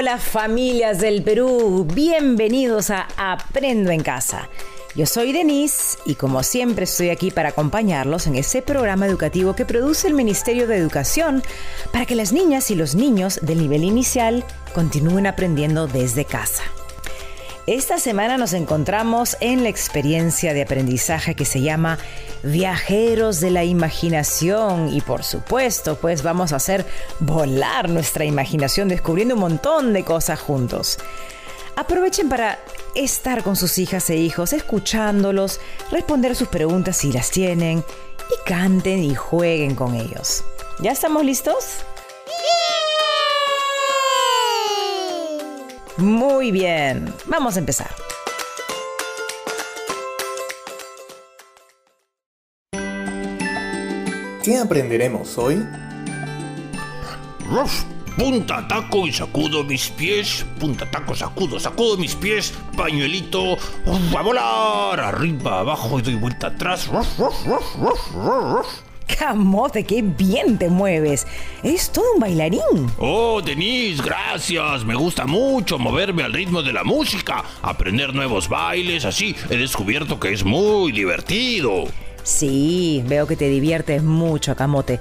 Hola familias del Perú, bienvenidos a Aprendo en Casa. Yo soy Denise y como siempre estoy aquí para acompañarlos en ese programa educativo que produce el Ministerio de Educación para que las niñas y los niños del nivel inicial continúen aprendiendo desde casa. Esta semana nos encontramos en la experiencia de aprendizaje que se llama Viajeros de la Imaginación y por supuesto pues vamos a hacer volar nuestra imaginación descubriendo un montón de cosas juntos. Aprovechen para estar con sus hijas e hijos, escuchándolos, responder sus preguntas si las tienen y canten y jueguen con ellos. ¿Ya estamos listos? Muy bien, vamos a empezar. ¿Qué aprenderemos hoy? Ruff, punta, taco y sacudo mis pies. Punta, taco, sacudo, sacudo mis pies. Pañuelito, uf, a volar. Arriba, abajo y doy vuelta atrás. Ruff, ruff, Camote, qué bien te mueves. Es todo un bailarín. Oh, Denise, gracias. Me gusta mucho moverme al ritmo de la música, aprender nuevos bailes, así he descubierto que es muy divertido. Sí, veo que te diviertes mucho, Camote.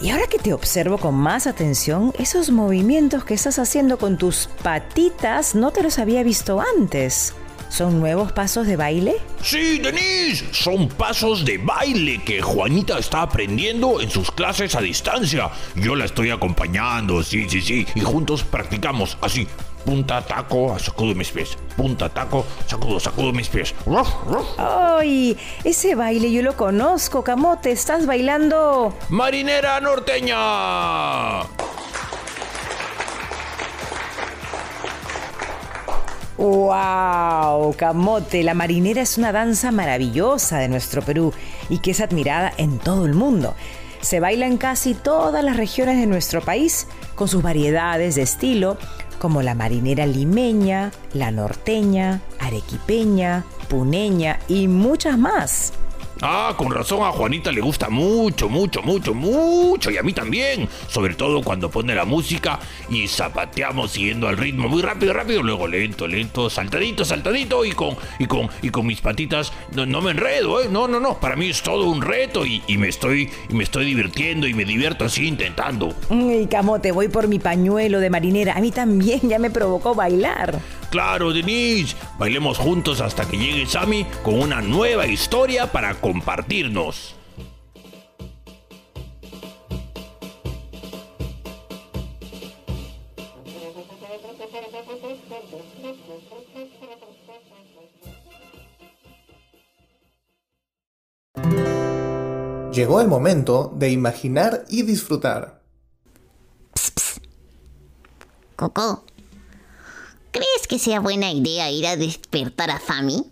Y ahora que te observo con más atención, esos movimientos que estás haciendo con tus patitas no te los había visto antes. ¿Son nuevos pasos de baile? Sí, Denise, son pasos de baile que Juanita está aprendiendo en sus clases a distancia. Yo la estoy acompañando, sí, sí, sí, y juntos practicamos así. Punta, taco, sacudo mis pies. Punta, taco, sacudo, sacudo mis pies. ¡Ay! Ese baile yo lo conozco, Camote. Estás bailando. Marinera norteña. ¡Wow! Camote, la marinera es una danza maravillosa de nuestro Perú y que es admirada en todo el mundo. Se baila en casi todas las regiones de nuestro país con sus variedades de estilo, como la marinera limeña, la norteña, arequipeña, puneña y muchas más. Ah, con razón a Juanita le gusta mucho, mucho, mucho, mucho. Y a mí también. Sobre todo cuando pone la música y zapateamos siguiendo al ritmo muy rápido, rápido. Luego lento, lento, saltadito, saltadito. Y con, y con, y con mis patitas no, no me enredo, ¿eh? No, no, no. Para mí es todo un reto y, y me, estoy, me estoy divirtiendo y me divierto así intentando. Y Camote, voy por mi pañuelo de marinera. A mí también ya me provocó bailar. Claro, Denise. Bailemos juntos hasta que llegue Sammy con una nueva historia para compartirnos. Llegó el momento de imaginar y disfrutar. Coco, ¿crees que sea buena idea ir a despertar a Fami?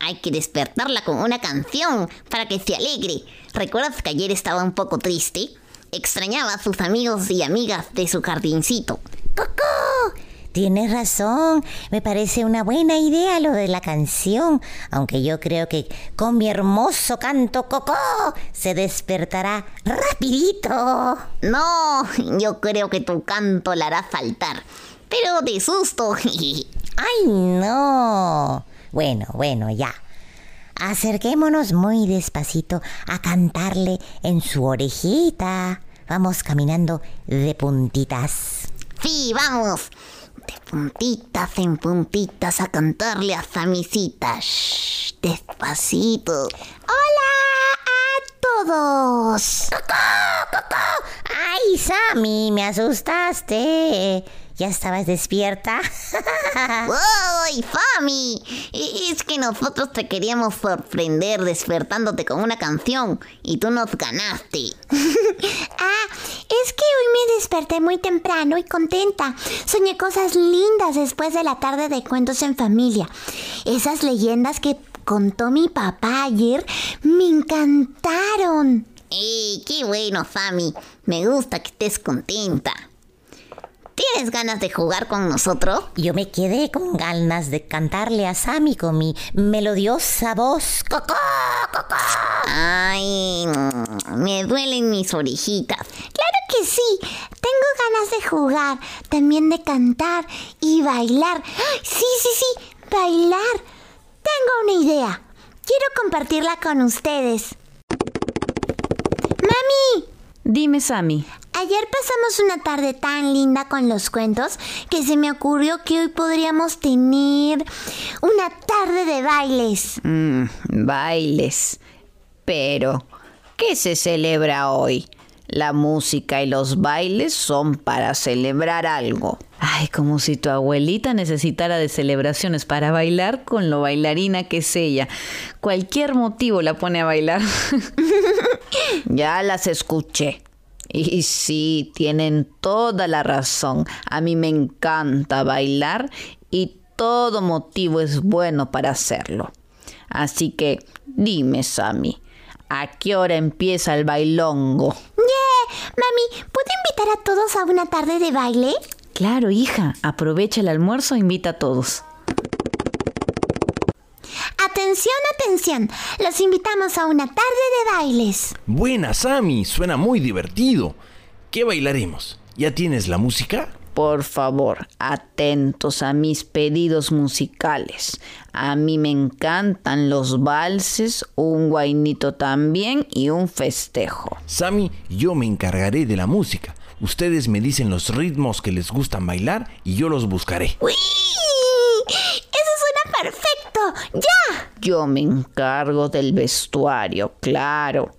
Hay que despertarla con una canción para que se alegre. ¿Recuerdas que ayer estaba un poco triste? Extrañaba a sus amigos y amigas de su jardincito. ¡Coco! Tienes razón, me parece una buena idea lo de la canción, aunque yo creo que con mi hermoso canto Coco se despertará rapidito. No, yo creo que tu canto la hará saltar. Pero de susto. ¡Ay, no! Bueno, bueno, ya. Acerquémonos muy despacito a cantarle en su orejita. Vamos caminando de puntitas. Sí, vamos. De puntitas en puntitas a cantarle a Samisita. Shh, despacito. ¡Hola a todos! ¡Ay, Sammy! Me asustaste. ¿Ya estabas despierta? ¡Ay, Fami! Es que nosotros te queríamos sorprender despertándote con una canción y tú nos ganaste. Ah, es que hoy me desperté muy temprano y contenta. Soñé cosas lindas después de la tarde de cuentos en familia. Esas leyendas que contó mi papá ayer me encantaron. ¡Ey, qué bueno, Fami! Me gusta que estés contenta. ¿Tienes ganas de jugar con nosotros? Yo me quedé con ganas de cantarle a Sammy con mi melodiosa voz. ¡Coco! ¡Coco! Ay, me duelen mis orejitas. Claro que sí. Tengo tengo ganas de jugar, también de cantar y bailar. Sí, sí, sí, bailar. Tengo una idea. Quiero compartirla con ustedes. ¡Mami! Dime, Sammy. Ayer pasamos una tarde tan linda con los cuentos que se me ocurrió que hoy podríamos tener una tarde de bailes. Mm, bailes. Pero, ¿qué se celebra hoy? La música y los bailes son para celebrar algo. Ay, como si tu abuelita necesitara de celebraciones para bailar con lo bailarina que es ella. Cualquier motivo la pone a bailar. ya las escuché. Y sí, tienen toda la razón. A mí me encanta bailar y todo motivo es bueno para hacerlo. Así que dime, Sammy, ¿a qué hora empieza el bailongo? ¡Yeah! Mami, ¿puedo invitar a todos a una tarde de baile? Claro, hija, aprovecha el almuerzo e invita a todos. Atención. Los invitamos a una tarde de bailes. Buena, Sammy. Suena muy divertido. ¿Qué bailaremos? ¿Ya tienes la música? Por favor, atentos a mis pedidos musicales. A mí me encantan los valses, un guainito también y un festejo. Sammy, yo me encargaré de la música. Ustedes me dicen los ritmos que les gustan bailar y yo los buscaré. ¡Uy! ¡Eso suena perfecto! ¡Ya! Yo me encargo del vestuario, claro.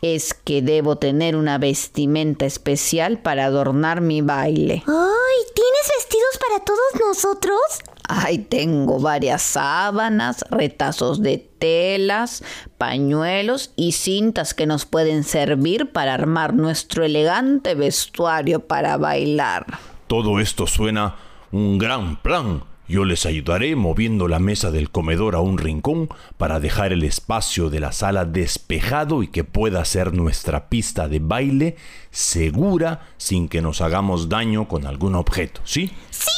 Es que debo tener una vestimenta especial para adornar mi baile. ¡Ay! ¿Tienes vestidos para todos nosotros? Ay, tengo varias sábanas, retazos de telas, pañuelos y cintas que nos pueden servir para armar nuestro elegante vestuario para bailar. Todo esto suena un gran plan. Yo les ayudaré moviendo la mesa del comedor a un rincón para dejar el espacio de la sala despejado y que pueda ser nuestra pista de baile segura sin que nos hagamos daño con algún objeto, ¿sí? ¡Sí!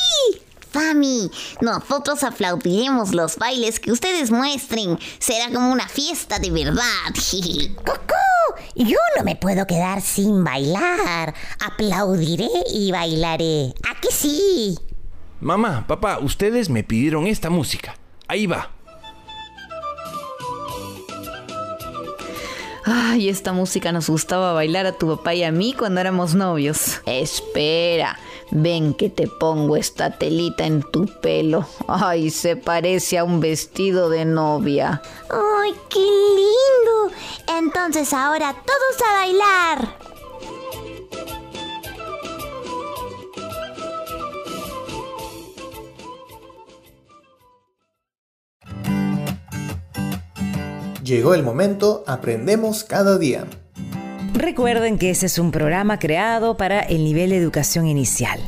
Fami, nosotros aplaudiremos los bailes que ustedes muestren. Será como una fiesta de verdad. ¡Cocó! Yo no me puedo quedar sin bailar. Aplaudiré y bailaré. ¿A que sí? Mamá, papá, ustedes me pidieron esta música. Ahí va. Ay, esta música nos gustaba bailar a tu papá y a mí cuando éramos novios. Espera, ven que te pongo esta telita en tu pelo. Ay, se parece a un vestido de novia. ¡Ay, qué lindo! Entonces ahora todos a bailar. Llegó el momento, aprendemos cada día. Recuerden que ese es un programa creado para el nivel de educación inicial.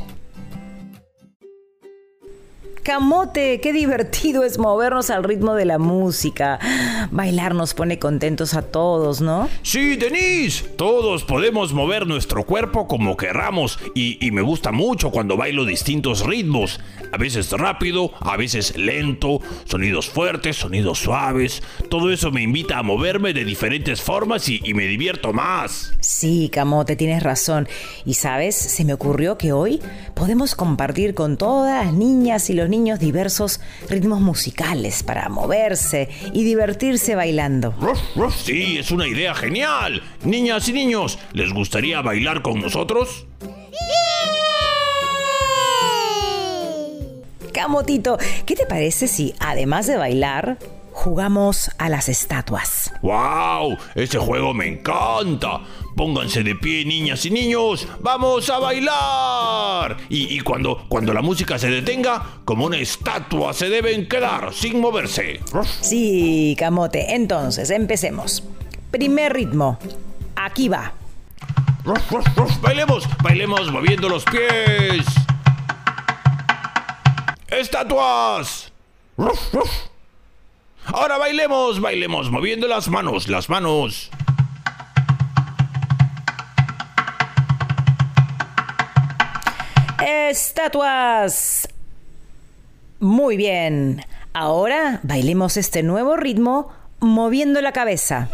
Camote, qué divertido es movernos al ritmo de la música. Bailar nos pone contentos a todos, ¿no? Sí, Denise, todos podemos mover nuestro cuerpo como querramos y, y me gusta mucho cuando bailo distintos ritmos. A veces rápido, a veces lento, sonidos fuertes, sonidos suaves. Todo eso me invita a moverme de diferentes formas y, y me divierto más. Sí, Camote, tienes razón. Y sabes, se me ocurrió que hoy podemos compartir con todas las niñas y los niños diversos ritmos musicales para moverse y divertirse bailando. Sí, es una idea genial. Niñas y niños, ¿les gustaría bailar con nosotros? Camotito, ¿qué te parece si además de bailar, jugamos a las estatuas? ¡Wow! Ese juego me encanta. Pónganse de pie, niñas y niños. ¡Vamos a bailar! Y, y cuando, cuando la música se detenga, como una estatua se deben quedar sin moverse. Sí, Camote. Entonces, empecemos. Primer ritmo. Aquí va. Bailemos, bailemos moviendo los pies. ¡Estatuas! Ahora bailemos, bailemos, moviendo las manos, las manos. Estatuas. Muy bien. Ahora bailemos este nuevo ritmo moviendo la cabeza.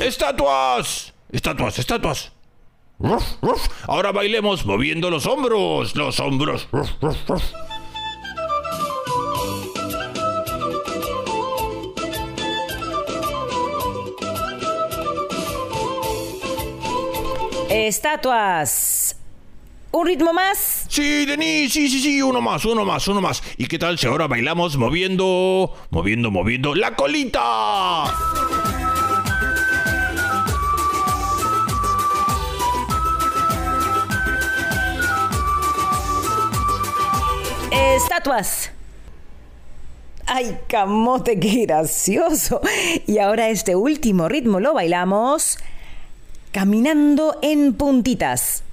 Estatuas. ¡Estatuas, estatuas! Ruf, ruf. Ahora bailemos moviendo los hombros, los hombros. Ruf, ruf, ruf. Estatuas. ¿Un ritmo más? Sí, Denis, sí, sí, sí, uno más, uno más, uno más. ¿Y qué tal si ahora bailamos moviendo, moviendo, moviendo la colita? Estatuas. Ay, camote, qué gracioso. Y ahora este último ritmo lo bailamos caminando en puntitas.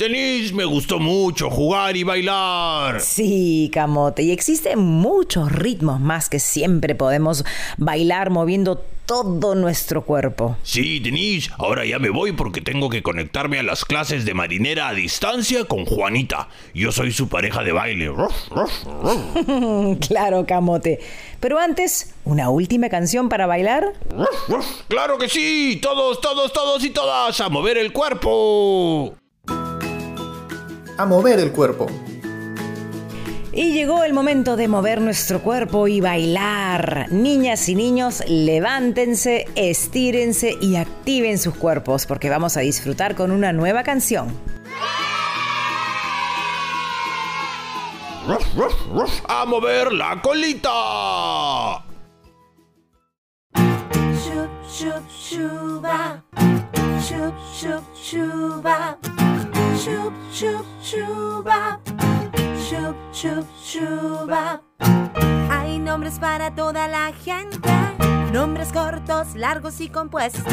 Denis, me gustó mucho jugar y bailar. Sí, camote, y existen muchos ritmos más que siempre podemos bailar moviendo todo nuestro cuerpo. Sí, Denis, ahora ya me voy porque tengo que conectarme a las clases de marinera a distancia con Juanita. Yo soy su pareja de baile. Claro, camote. Pero antes, una última canción para bailar. Claro que sí, todos, todos, todos y todas a mover el cuerpo. A mover el cuerpo. Y llegó el momento de mover nuestro cuerpo y bailar. Niñas y niños, levántense, estírense y activen sus cuerpos porque vamos a disfrutar con una nueva canción. Ruf, ruf, ruf. A mover la colita. Shoop, shoop, shuba. Shoop, shoop, shuba. Hay nombres para toda la gente. Nombres cortos, largos y compuestos.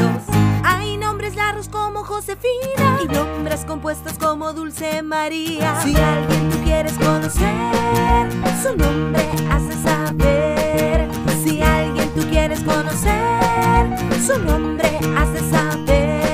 Hay nombres largos como Josefina y nombres compuestos como Dulce María. Si alguien tú quieres conocer, su nombre hace saber. Si alguien tú quieres conocer, su nombre hace saber.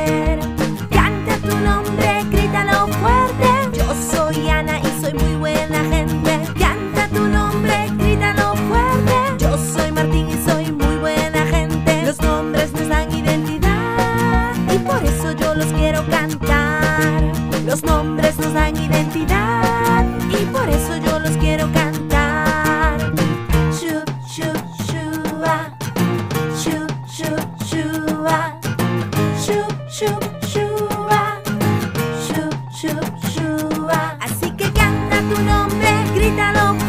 りたろう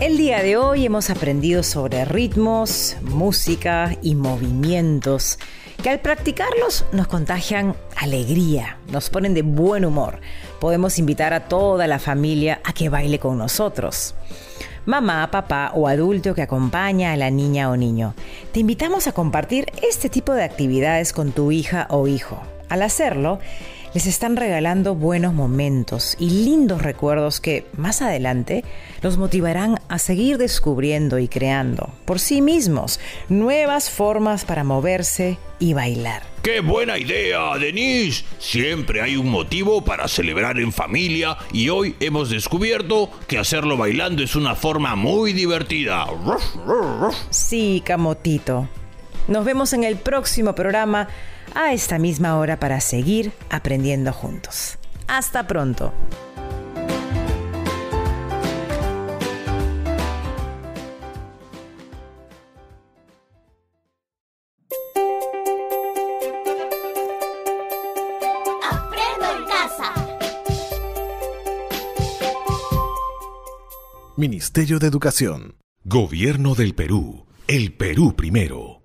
El día de hoy hemos aprendido sobre ritmos, música y movimientos que al practicarlos nos contagian alegría, nos ponen de buen humor. Podemos invitar a toda la familia a que baile con nosotros. Mamá, papá o adulto que acompaña a la niña o niño. Te invitamos a compartir este tipo de actividades con tu hija o hijo. Al hacerlo, les están regalando buenos momentos y lindos recuerdos que más adelante los motivarán a seguir descubriendo y creando por sí mismos nuevas formas para moverse y bailar. ¡Qué buena idea, Denise! Siempre hay un motivo para celebrar en familia y hoy hemos descubierto que hacerlo bailando es una forma muy divertida. Sí, Camotito. Nos vemos en el próximo programa a esta misma hora para seguir aprendiendo juntos. Hasta pronto. Aprendo en casa. Ministerio de Educación. Gobierno del Perú. El Perú primero.